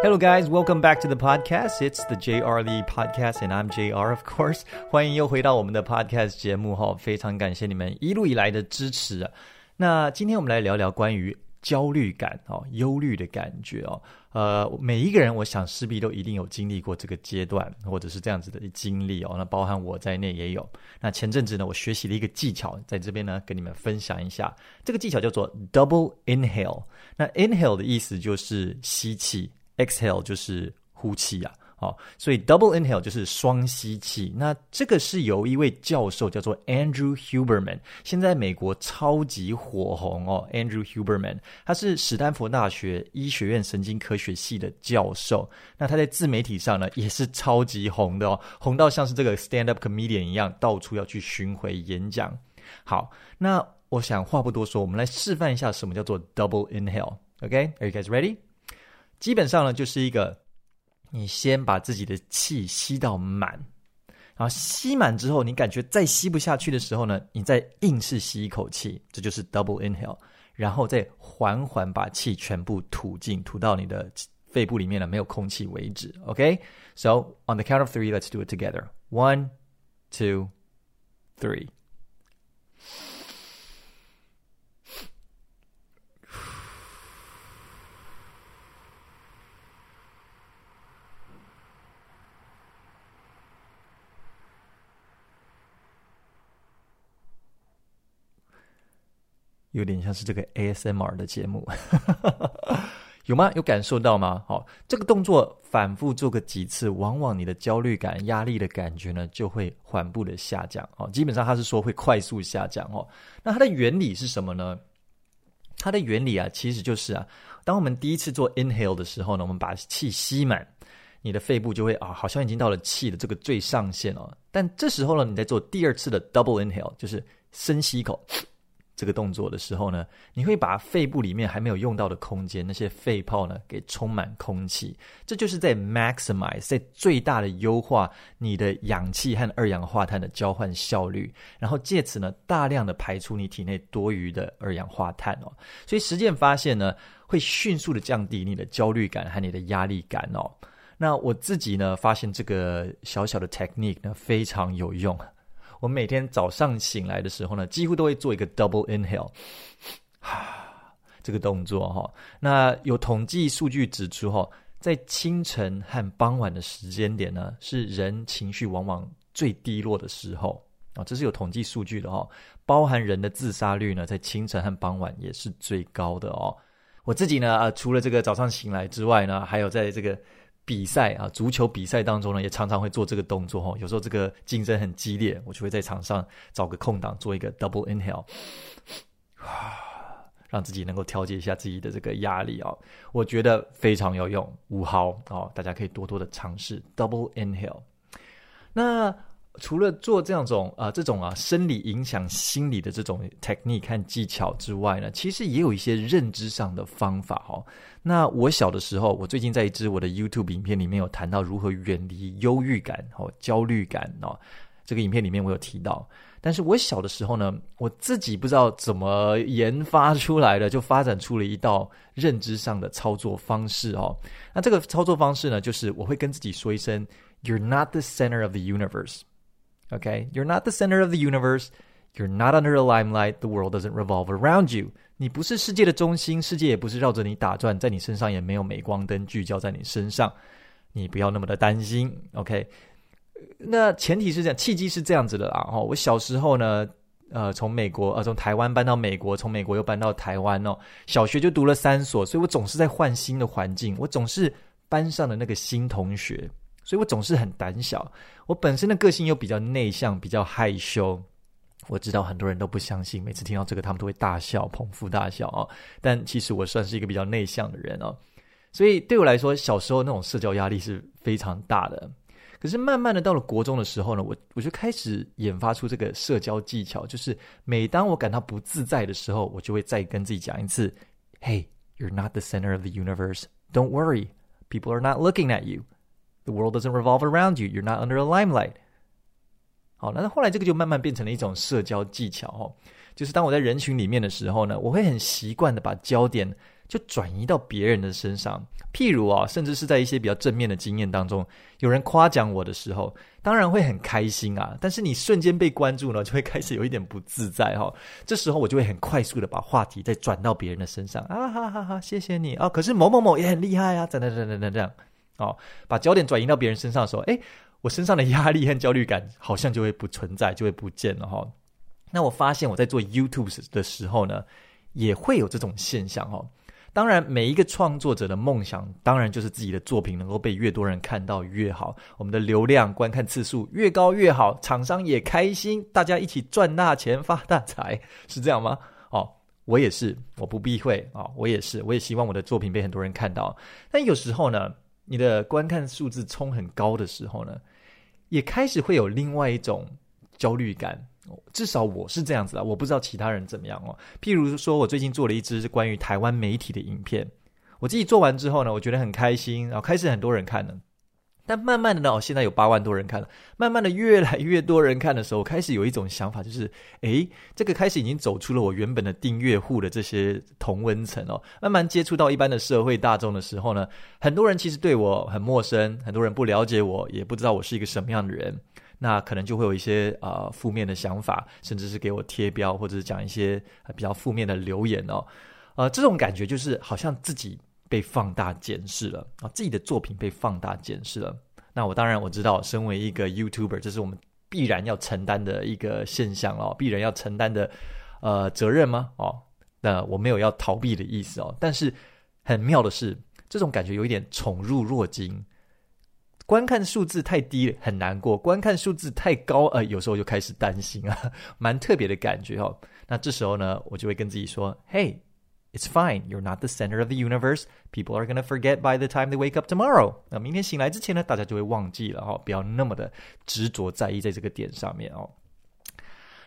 Hello, guys. Welcome back to the podcast. It's the JR Lee podcast, and I'm JR, of course. 欢迎又回到我们的 podcast 节目哈，非常感谢你们一路以来的支持啊。那今天我们来聊聊关于焦虑感哦，忧虑的感觉哦。呃，每一个人，我想势必都一定有经历过这个阶段，或者是这样子的经历哦。那包含我在内也有。那前阵子呢，我学习了一个技巧，在这边呢跟你们分享一下。这个技巧叫做 double inhale。那 inhale 的意思就是吸气。Exhale 就是呼气啊，好，所以 double inhale 就是双吸气。那这个是由一位教授叫做 Andrew Huberman，现在美国超级火红哦。Andrew Huberman，他是史丹佛大学医学院神经科学系的教授。那他在自媒体上呢也是超级红的哦，红到像是这个 stand up comedian 一样，到处要去巡回演讲。好，那我想话不多说，我们来示范一下什么叫做 double inhale。OK，Are you guys ready？基本上呢，就是一个，你先把自己的气吸到满，然后吸满之后，你感觉再吸不下去的时候呢，你再硬是吸一口气，这就是 double inhale，然后再缓缓把气全部吐进，吐到你的肺部里面呢，没有空气为止。OK，so on the count of three, let's do it together. One, two, three. 有点像是这个 ASMR 的节目，有吗？有感受到吗？好，这个动作反复做个几次，往往你的焦虑感、压力的感觉呢，就会缓步的下降。哦，基本上它是说会快速下降。哦，那它的原理是什么呢？它的原理啊，其实就是啊，当我们第一次做 inhale 的时候呢，我们把气吸满，你的肺部就会啊，好像已经到了气的这个最上限哦。但这时候呢，你在做第二次的 double inhale，就是深吸一口。这个动作的时候呢，你会把肺部里面还没有用到的空间，那些肺泡呢，给充满空气。这就是在 maximize，在最大的优化你的氧气和二氧化碳的交换效率，然后借此呢，大量的排出你体内多余的二氧化碳哦。所以实践发现呢，会迅速的降低你的焦虑感和你的压力感哦。那我自己呢，发现这个小小的 technique 呢，非常有用。我每天早上醒来的时候呢，几乎都会做一个 double inhale，哈，这个动作哈。那有统计数据指出哈，在清晨和傍晚的时间点呢，是人情绪往往最低落的时候啊，这是有统计数据的哈。包含人的自杀率呢，在清晨和傍晚也是最高的哦。我自己呢，啊，除了这个早上醒来之外呢，还有在这个。比赛啊，足球比赛当中呢，也常常会做这个动作哦。有时候这个竞争很激烈，我就会在场上找个空档做一个 double inhale，让自己能够调节一下自己的这个压力啊。我觉得非常有用，五毫哦，大家可以多多的尝试 double inhale。那。除了做这样种啊、这种啊生理影响心理的这种 technique 和技巧之外呢，其实也有一些认知上的方法哦。那我小的时候，我最近在一支我的 YouTube 影片里面有谈到如何远离忧郁感哦、焦虑感哦。这个影片里面我有提到，但是我小的时候呢，我自己不知道怎么研发出来的，就发展出了一道认知上的操作方式哦。那这个操作方式呢，就是我会跟自己说一声：“You're not the center of the universe。” Okay, you're not the center of the universe. You're not under the limelight. The world doesn't revolve around you. 你不是世界的中心，世界也不是绕着你打转，在你身上也没有镁光灯聚焦在你身上。你不要那么的担心。OK，那前提是这样，契机是这样子的啦。哦，我小时候呢，呃，从美国呃从台湾搬到美国，从美国又搬到台湾哦。小学就读了三所，所以我总是在换新的环境，我总是班上的那个新同学。所以我总是很胆小，我本身的个性又比较内向，比较害羞。我知道很多人都不相信，每次听到这个，他们都会大笑，捧腹大笑哦。但其实我算是一个比较内向的人哦。所以对我来说，小时候那种社交压力是非常大的。可是慢慢的到了国中的时候呢，我我就开始研发出这个社交技巧，就是每当我感到不自在的时候，我就会再跟自己讲一次：“Hey, you're not the center of the universe. Don't worry, people are not looking at you.” The world doesn't revolve around you. You're not under a limelight. 好，那后来这个就慢慢变成了一种社交技巧哦。就是当我在人群里面的时候呢，我会很习惯的把焦点就转移到别人的身上。譬如啊，甚至是在一些比较正面的经验当中，有人夸奖我的时候，当然会很开心啊。但是你瞬间被关注呢，就会开始有一点不自在哈。这时候我就会很快速的把话题再转到别人的身上啊，哈哈哈，谢谢你啊。可是某某某也很厉害啊，等等等等等这样哦，把焦点转移到别人身上的时候，诶，我身上的压力和焦虑感好像就会不存在，就会不见了哈。那我发现我在做 YouTube 的时候呢，也会有这种现象哈。当然，每一个创作者的梦想，当然就是自己的作品能够被越多人看到越好，我们的流量、观看次数越高越好，厂商也开心，大家一起赚大钱、发大财，是这样吗？哦，我也是，我不避讳啊、哦，我也是，我也希望我的作品被很多人看到。但有时候呢，你的观看数字冲很高的时候呢，也开始会有另外一种焦虑感。至少我是这样子啊，我不知道其他人怎么样哦。譬如说，我最近做了一支关于台湾媒体的影片，我自己做完之后呢，我觉得很开心，然后开始很多人看了。但慢慢的呢，哦现在有八万多人看了，慢慢的越来越多人看的时候，开始有一种想法，就是，诶，这个开始已经走出了我原本的订阅户的这些同温层哦，慢慢接触到一般的社会大众的时候呢，很多人其实对我很陌生，很多人不了解我，也不知道我是一个什么样的人。那可能就会有一些呃负面的想法，甚至是给我贴标，或者是讲一些比较负面的留言哦。呃，这种感觉就是好像自己被放大检视了啊，自己的作品被放大检视了。那我当然我知道，身为一个 YouTuber，这是我们必然要承担的一个现象哦，必然要承担的呃责任吗？哦，那我没有要逃避的意思哦。但是很妙的是，这种感觉有一点宠辱若惊。观看数字太低很难过，观看数字太高，呃，有时候就开始担心啊，蛮特别的感觉哦。那这时候呢，我就会跟自己说：“Hey, it's fine. You're not the center of the universe. People are gonna forget by the time they wake up tomorrow.” 那明天醒来之前呢，大家就会忘记了哦，不要那么的执着在意在这个点上面哦。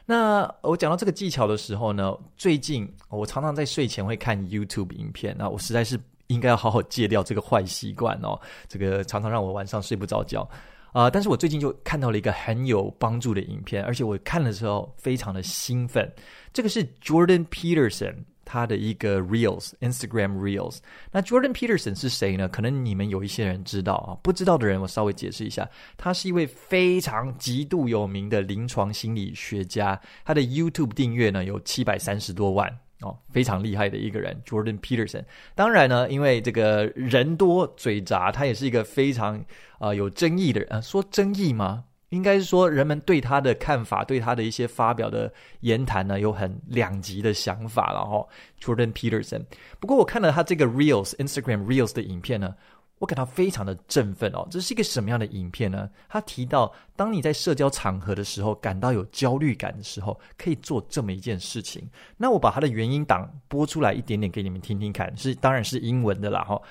那我讲到这个技巧的时候呢，最近我常常在睡前会看 YouTube 影片，那我实在是。应该要好好戒掉这个坏习惯哦，这个常常让我晚上睡不着觉啊，但是我最近就看到了一个很有帮助的影片，而且我看的时候非常的兴奋。这个是 Jordan Peterson 他的一个 Reels Instagram Reels。那 Jordan Peterson 是谁呢？可能你们有一些人知道啊，不知道的人我稍微解释一下，他是一位非常极度有名的临床心理学家，他的 YouTube 订阅呢有七百三十多万。哦，非常厉害的一个人，Jordan Peterson。当然呢，因为这个人多嘴杂，他也是一个非常啊、有争议的人。啊，说争议吗？应该是说人们对他的看法，对他的一些发表的言谈呢，有很两极的想法了哈、哦。Jordan Peterson。不过我看了他这个 Reels Instagram Reels 的影片呢。我感到非常的振奋哦，这是一个什么样的影片呢？他提到，当你在社交场合的时候感到有焦虑感的时候，可以做这么一件事情。那我把它的原音档播出来一点点给你们听听看，是当然是英文的啦哈，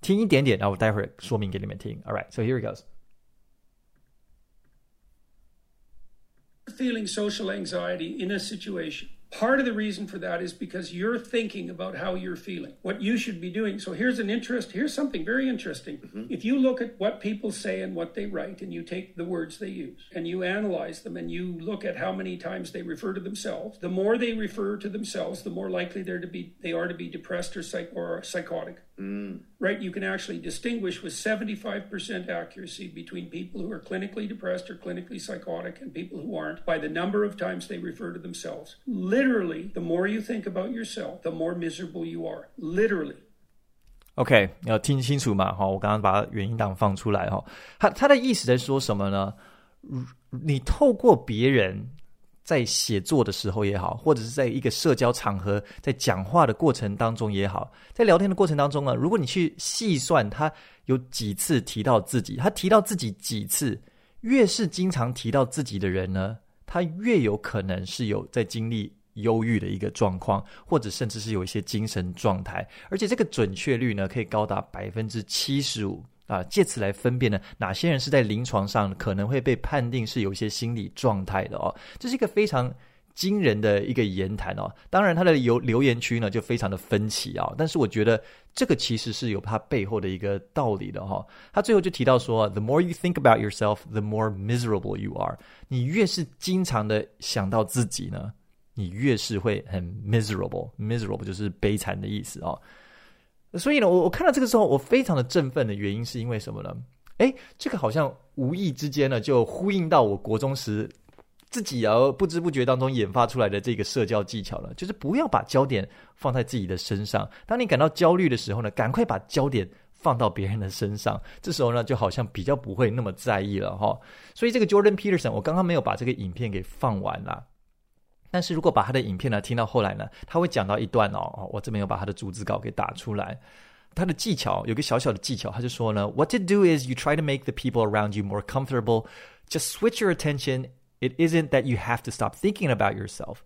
听一点点，然后我待会儿说明给你们听。All right, so here it goes. Feeling social anxiety in a situation. Part of the reason for that is because you're thinking about how you're feeling, what you should be doing. So here's an interest, here's something very interesting. Mm-hmm. If you look at what people say and what they write, and you take the words they use and you analyze them and you look at how many times they refer to themselves, the more they refer to themselves, the more likely they're to be they are to be depressed or psych or psychotic. Mm. Right? You can actually distinguish with 75% accuracy between people who are clinically depressed or clinically psychotic and people who aren't by the number of times they refer to themselves. Literally, the more you think about yourself, the more miserable you are. Literally. OK，要听清楚嘛？哈，我刚刚把原音档放出来哈。他他的意思在说什么呢？你透过别人。 在写作的时候也好，或者是在一个社交场合，在讲话的过程当中也好，在聊天的过程当中呢，如果你去细算他有几次提到自己，他提到自己几次，越是经常提到自己的人呢，他越有可能是有在经历忧郁的一个状况，或者甚至是有一些精神状态，而且这个准确率呢，可以高达百分之七十五。啊，借此来分辨呢，哪些人是在临床上可能会被判定是有一些心理状态的哦，这是一个非常惊人的一个言谈哦。当然，他的留留言区呢就非常的分歧啊、但是我觉得这个其实是有它背后的一个道理的哈、他最后就提到说，The more you think about yourself, the more miserable you are。你越是经常的想到自己呢，你越是会很 miserable，miserable 就是悲惨的意思哦。所以呢，我我看到这个时候，我非常的振奋的原因是因为什么呢？诶，这个好像无意之间呢，就呼应到我国中时自己而不知不觉当中研发出来的这个社交技巧了，就是不要把焦点放在自己的身上。当你感到焦虑的时候呢，赶快把焦点放到别人的身上，这时候呢，就好像比较不会那么在意了哈。所以这个 Jordan Peterson，我刚刚没有把这个影片给放完啦。但是如果把他的影片呢听到后来呢，他会讲到一段哦，我这边有把他的逐字稿给打出来。他的技巧有个小小的技巧，他就说呢，What to do is you try to make the people around you more comfortable. Just switch your attention. It isn't that you have to stop thinking about yourself.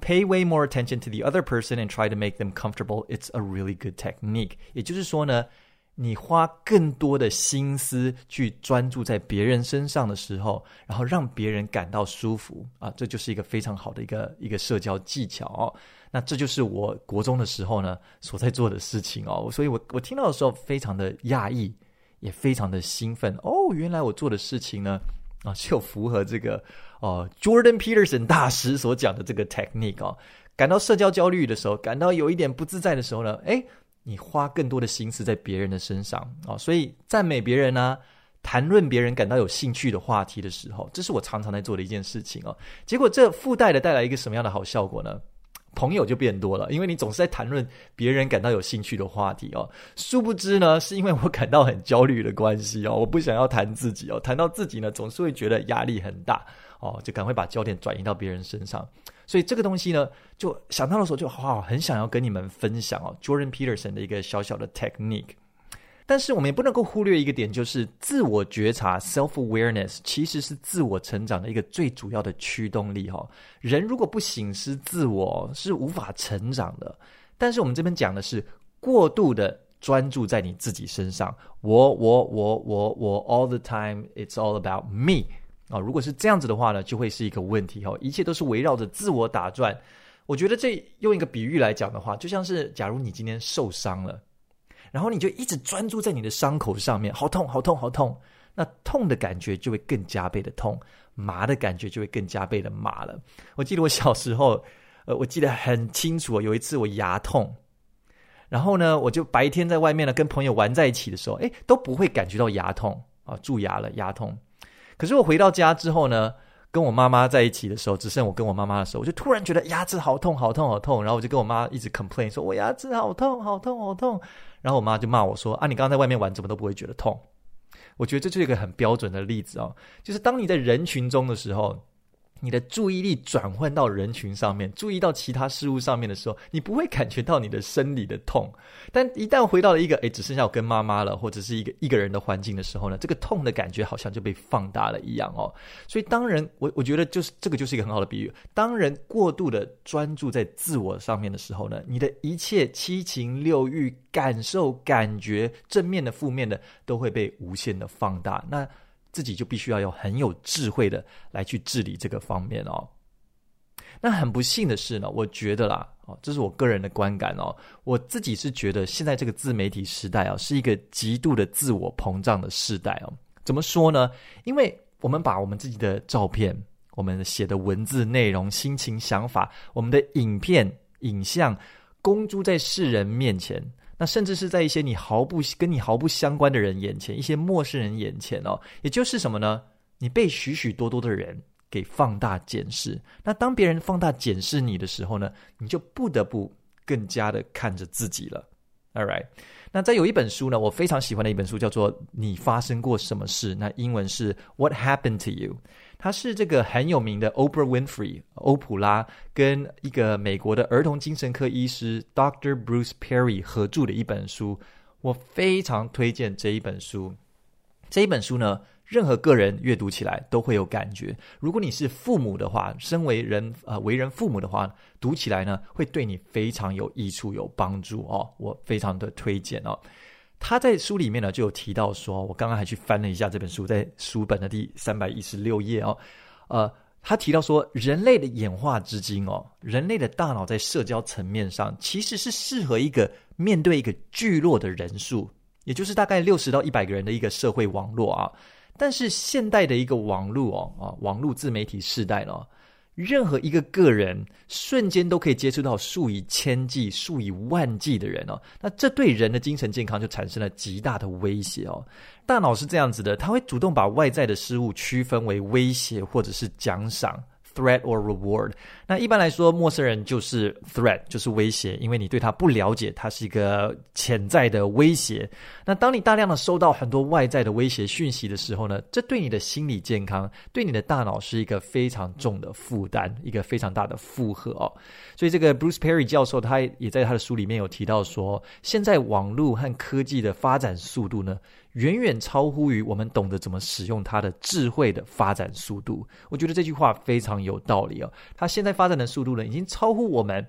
Pay way more attention to the other person and try to make them comfortable. It's a really good technique. 也就是说呢。 你花更多的心思去专注在别人身上的时候，然后让别人感到舒服啊，这就是一个非常好的一个一个社交技巧哦。那这就是我国中的时候呢所在做的事情哦。所以我我听到的时候非常的讶异，也非常的兴奋哦。原来我做的事情呢啊，就符合这个哦，Jordan Peterson 大师所讲的这个 technique 哦。感到社交焦虑的时候，感到有一点不自在的时候呢，诶。你花更多的心思在别人的身上啊，所以赞美别人呢，谈论别人感到有兴趣的话题的时候，这是我常常在做的一件事情哦。结果这附带的带来一个什么样的好效果呢？朋友就变多了，因为你总是在谈论别人感到有兴趣的话题哦。殊不知呢，是因为我感到很焦虑的关系哦，我不想要谈自己哦，谈到自己呢，总是会觉得压力很大哦，就赶快把焦点转移到别人身上。所以这个东西呢，就想到的时候就好好很想要跟你们分享哦，Jordan Peterson 的一个小小的 technique。但是我们也不能够忽略一个点，就是自我觉察 （self-awareness） 其实是自我成长的一个最主要的驱动力哈。人如果不省思自我，是无法成长的。但是我们这边讲的是过度的专注在你自己身上，我我我我我 all the time，it's all about me。啊，如果是这样子的话呢，就会是一个问题哈。一切都是围绕着自我打转。我觉得这用一个比喻来讲的话，就像是假如你今天受伤了，然后你就一直专注在你的伤口上面，好痛，好痛，好痛。那痛的感觉就会更加倍的痛，麻的感觉就会更加倍的麻了。我记得我小时候，呃，我记得很清楚，有一次我牙痛，然后呢，我就白天在外面呢跟朋友玩在一起的时候，诶，都不会感觉到牙痛啊，蛀牙了，牙痛。可是我回到家之后呢，跟我妈妈在一起的时候，只剩我跟我妈妈的时候，我就突然觉得牙齿好痛，好痛，好痛。然后我就跟我妈一直 complain 说：“我牙齿好痛，好痛，好痛。”然后我妈就骂我说：“啊，你刚刚在外面玩，怎么都不会觉得痛？”我觉得这就是一个很标准的例子哦，就是当你在人群中的时候。你的注意力转换到人群上面，注意到其他事物上面的时候，你不会感觉到你的生理的痛。但一旦回到了一个诶，只剩下我跟妈妈了，或者是一个一个人的环境的时候呢，这个痛的感觉好像就被放大了一样哦。所以当人，我我觉得就是这个就是一个很好的比喻。当人过度的专注在自我上面的时候呢，你的一切七情六欲、感受、感觉，正面的、负面的，都会被无限的放大。那。自己就必须要有很有智慧的来去治理这个方面哦。那很不幸的是呢，我觉得啦，哦，这是我个人的观感哦。我自己是觉得现在这个自媒体时代啊，是一个极度的自我膨胀的时代哦。怎么说呢？因为我们把我们自己的照片、我们写的文字内容、心情、想法、我们的影片、影像公诸在世人面前。那甚至是在一些你毫不跟你毫不相关的人眼前，一些陌生人眼前哦，也就是什么呢？你被许许多多的人给放大检视。那当别人放大检视你的时候呢，你就不得不更加的看着自己了。All right，那再有一本书呢，我非常喜欢的一本书叫做《你发生过什么事》，那英文是 What Happened to You。他是这个很有名的 Oprah Winfrey 欧普拉跟一个美国的儿童精神科医师 Dr. Bruce Perry 合著的一本书，我非常推荐这一本书。这一本书呢，任何个人阅读起来都会有感觉。如果你是父母的话，身为人呃为人父母的话，读起来呢会对你非常有益处、有帮助哦。我非常的推荐哦。他在书里面呢，就有提到说，我刚刚还去翻了一下这本书，在书本的第三百一十六页哦，呃，他提到说，人类的演化至今哦，人类的大脑在社交层面上其实是适合一个面对一个聚落的人数，也就是大概六十到一百个人的一个社会网络啊。但是现代的一个网络哦，啊，网络自媒体时代呢，任何一个个人瞬间都可以接触到数以千计、数以万计的人哦，那这对人的精神健康就产生了极大的威胁哦。大脑是这样子的，它会主动把外在的事物区分为威胁或者是奖赏。Threat or reward，那一般来说，陌生人就是 threat，就是威胁，因为你对他不了解，他是一个潜在的威胁。那当你大量的收到很多外在的威胁讯息的时候呢，这对你的心理健康，对你的大脑是一个非常重的负担，一个非常大的负荷哦。所以这个 Bruce Perry 教授，他也在他的书里面有提到说，现在网络和科技的发展速度呢，远远超乎于我们懂得怎么使用它的智慧的发展速度。我觉得这句话非常有道理哦。它现在发展的速度呢，已经超乎我们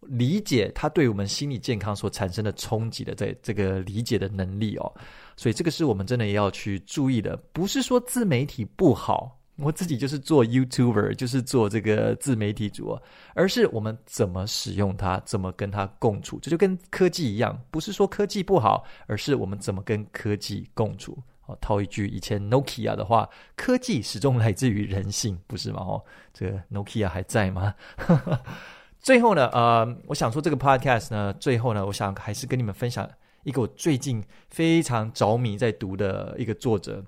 理解它对我们心理健康所产生的冲击的这这个理解的能力哦。所以这个是我们真的要去注意的。不是说自媒体不好。我自己就是做 YouTuber，就是做这个自媒体主，而是我们怎么使用它，怎么跟它共处，这就跟科技一样，不是说科技不好，而是我们怎么跟科技共处。哦，套一句以前 Nokia 的话，科技始终来自于人性，不是吗？哦，这个 Nokia 还在吗？最后呢，呃，我想说这个 Podcast 呢，最后呢，我想还是跟你们分享一个我最近非常着迷在读的一个作者。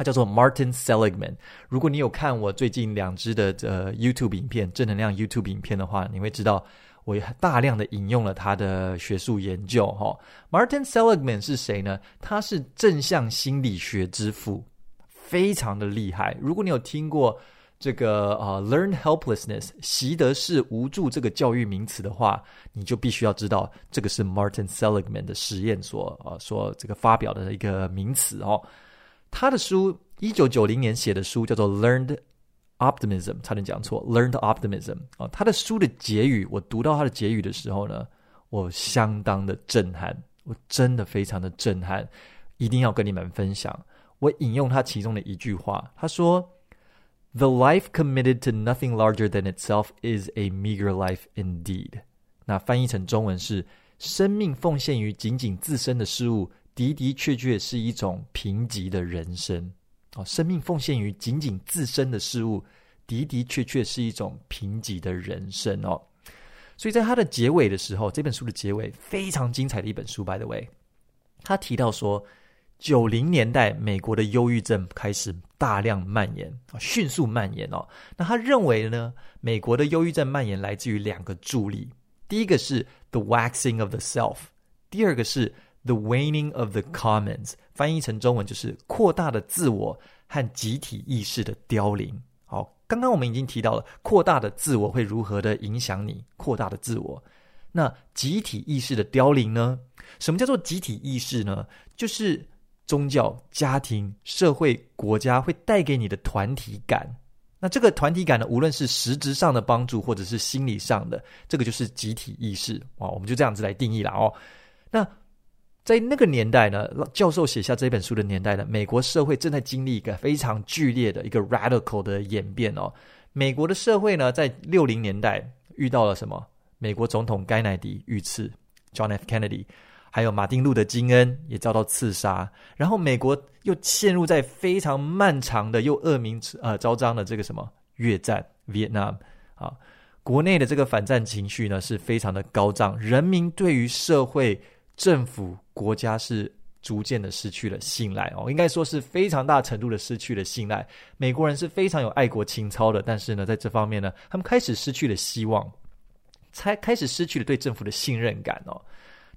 他叫做 Martin Seligman。如果你有看我最近两支的呃 YouTube 影片，正能量 YouTube 影片的话，你会知道我大量的引用了他的学术研究。哈，Martin Seligman 是谁呢？他是正向心理学之父，非常的厉害。如果你有听过这个呃 Learn Helplessness 习得式无助这个教育名词的话，你就必须要知道这个是 Martin Seligman 的实验所呃所这个发表的一个名词哦。他的书，一九九零年写的书叫做《Learned Optimism》，差点讲错，《Learned Optimism》啊。他的书的结语，我读到他的结语的时候呢，我相当的震撼，我真的非常的震撼，一定要跟你们分享。我引用他其中的一句话，他说：“The life committed to nothing larger than itself is a meager life indeed。”那翻译成中文是：生命奉献于仅仅自身的事物。的的确确是一种贫瘠的人生哦，生命奉献于仅仅自身的事物，的的确确是一种贫瘠的人生哦。所以在他的结尾的时候，这本书的结尾非常精彩的一本书，by the way，他提到说，九零年代美国的忧郁症开始大量蔓延，迅速蔓延哦。那他认为呢，美国的忧郁症蔓延来自于两个助力，第一个是 the waxing of the self，第二个是。The waning of the commons，翻译成中文就是扩大的自我和集体意识的凋零。好，刚刚我们已经提到了扩大的自我会如何的影响你，扩大的自我。那集体意识的凋零呢？什么叫做集体意识呢？就是宗教、家庭、社会、国家会带给你的团体感。那这个团体感呢，无论是实质上的帮助，或者是心理上的，这个就是集体意识。哦，我们就这样子来定义了哦。那在那个年代呢，教授写下这本书的年代呢，美国社会正在经历一个非常剧烈的一个 radical 的演变哦。美国的社会呢，在六零年代遇到了什么？美国总统甘乃迪遇刺，John F. Kennedy，还有马丁路德金恩也遭到刺杀。然后美国又陷入在非常漫长的又恶名呃昭彰的这个什么越战 Vietnam 啊，国内的这个反战情绪呢是非常的高涨，人民对于社会。政府国家是逐渐的失去了信赖哦，应该说是非常大程度的失去了信赖。美国人是非常有爱国情操的，但是呢，在这方面呢，他们开始失去了希望，才开始失去了对政府的信任感哦。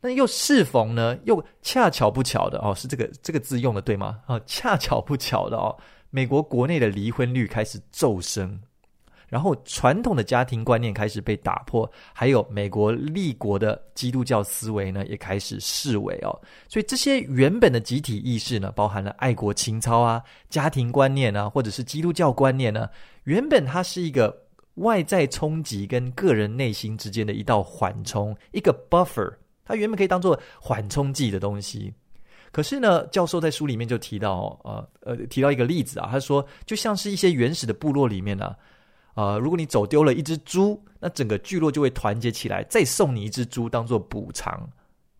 那又适逢呢，又恰巧不巧的哦，是这个这个字用的对吗？哦，恰巧不巧的哦，美国国内的离婚率开始骤升。然后，传统的家庭观念开始被打破，还有美国立国的基督教思维呢，也开始式微哦。所以，这些原本的集体意识呢，包含了爱国情操啊、家庭观念啊，或者是基督教观念呢，原本它是一个外在冲击跟个人内心之间的一道缓冲，一个 buffer，它原本可以当做缓冲剂的东西。可是呢，教授在书里面就提到，呃呃，提到一个例子啊，他说，就像是一些原始的部落里面呢。啊、呃，如果你走丢了一只猪，那整个聚落就会团结起来，再送你一只猪当做补偿。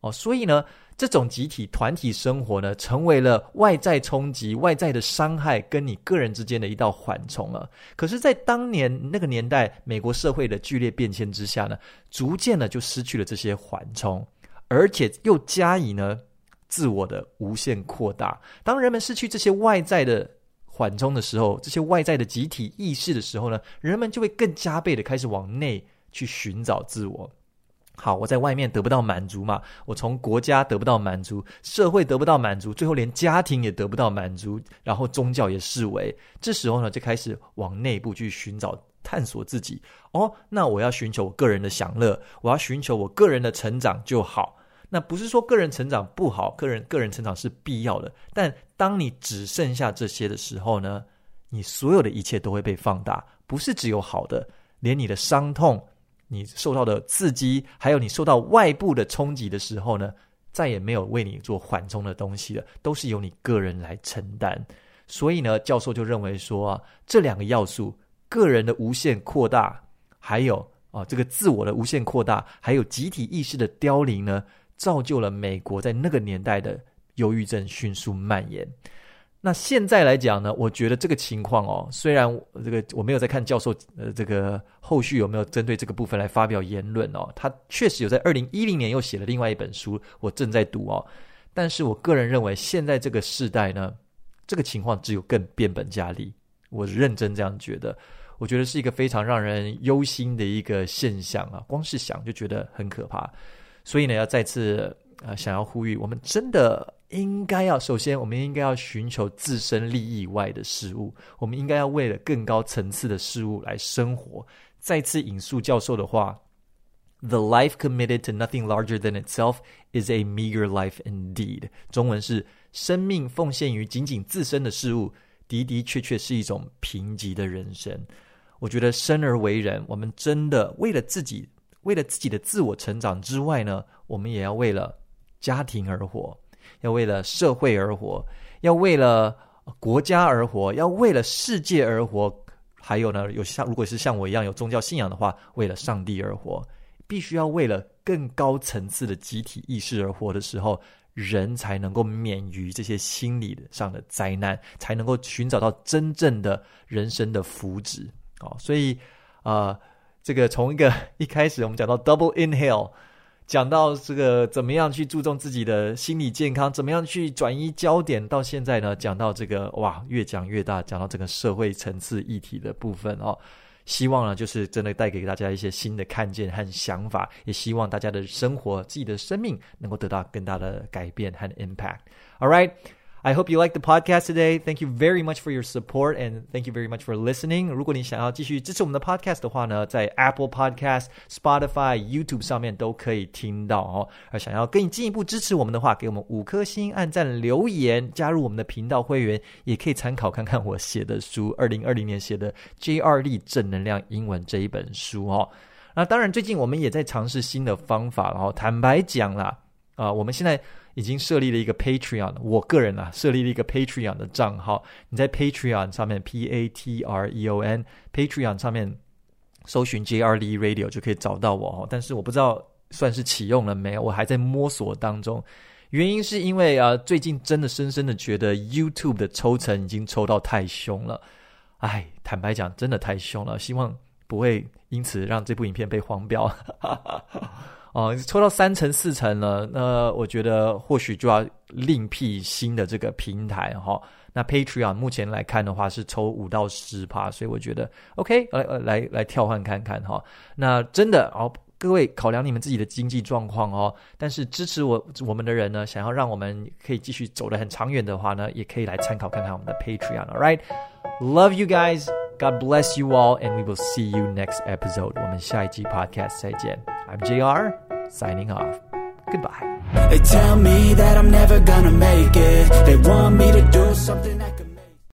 哦，所以呢，这种集体团体生活呢，成为了外在冲击、外在的伤害跟你个人之间的一道缓冲了。可是，在当年那个年代，美国社会的剧烈变迁之下呢，逐渐的就失去了这些缓冲，而且又加以呢自我的无限扩大。当人们失去这些外在的缓冲的时候，这些外在的集体意识的时候呢，人们就会更加倍的开始往内去寻找自我。好，我在外面得不到满足嘛，我从国家得不到满足，社会得不到满足，最后连家庭也得不到满足，然后宗教也视为。这时候呢，就开始往内部去寻找、探索自己。哦，那我要寻求我个人的享乐，我要寻求我个人的成长就好。那不是说个人成长不好，个人个人成长是必要的。但当你只剩下这些的时候呢，你所有的一切都会被放大，不是只有好的，连你的伤痛。你受到的刺激，还有你受到外部的冲击的时候呢，再也没有为你做缓冲的东西了，都是由你个人来承担。所以呢，教授就认为说啊，这两个要素，个人的无限扩大，还有啊这个自我的无限扩大，还有集体意识的凋零呢，造就了美国在那个年代的忧郁症迅速蔓延。那现在来讲呢，我觉得这个情况哦，虽然这个我没有在看教授呃这个后续有没有针对这个部分来发表言论哦，他确实有在二零一零年又写了另外一本书，我正在读哦。但是我个人认为，现在这个时代呢，这个情况只有更变本加厉。我认真这样觉得，我觉得是一个非常让人忧心的一个现象啊，光是想就觉得很可怕。所以呢，要再次呃想要呼吁，我们真的。应该要首先，我们应该要寻求自身利益以外的事物。我们应该要为了更高层次的事物来生活。再次引述教授的话：“The life committed to nothing larger than itself is a meager life indeed。”中文是：生命奉献于仅仅自身的事物，的的确确是一种贫瘠的人生。我觉得生而为人，我们真的为了自己，为了自己的自我成长之外呢，我们也要为了家庭而活。要为了社会而活，要为了国家而活，要为了世界而活。还有呢，有像如果是像我一样有宗教信仰的话，为了上帝而活，必须要为了更高层次的集体意识而活的时候，人才能够免于这些心理上的灾难，才能够寻找到真正的人生的福祉。哦，所以，呃，这个从一个 一开始我们讲到 double inhale。讲到这个怎么样去注重自己的心理健康，怎么样去转移焦点，到现在呢，讲到这个哇，越讲越大，讲到这个社会层次议题的部分哦，希望呢就是真的带给大家一些新的看见和想法，也希望大家的生活、自己的生命能够得到更大的改变和 impact。All right. I hope you like the podcast today. Thank you very much for your support and thank you very much for listening. 如果你想要继续支持我们的 podcast 的话呢，在 Apple Podcast、Spotify、YouTube 上面都可以听到哦。而想要更进一步支持我们的话，给我们五颗星、按赞、留言、加入我们的频道会员，也可以参考看看我写的书，二零二零年写的《JR 力正能量英文》这一本书哦。那当然，最近我们也在尝试新的方法，然后坦白讲啦，啊、我们现在。已经设立了一个 Patreon，我个人啊设立了一个 Patreon 的账号。你在 Patreon 上面 P A T R E O N Patreon 上面搜寻 J R D Radio 就可以找到我哦。但是我不知道算是启用了没有，我还在摸索当中。原因是因为啊，最近真的深深的觉得 YouTube 的抽成已经抽到太凶了。哎，坦白讲，真的太凶了。希望不会因此让这部影片被黄标。哦，抽到三成四成了，那我觉得或许就要另辟新的这个平台哈、哦。那 Patreon 目前来看的话是抽五到十趴，所以我觉得 OK，来来来来跳换看看哈、哦。那真的哦，各位考量你们自己的经济状况哦，但是支持我我们的人呢，想要让我们可以继续走得很长远的话呢，也可以来参考看看我们的 Patreon。All right，love you guys。God bless you all, and we will see you next episode. 我们下一集 podcast 再见。I'm JR, signing off. Goodbye. They tell me that I'm never gonna make it. They want me to do something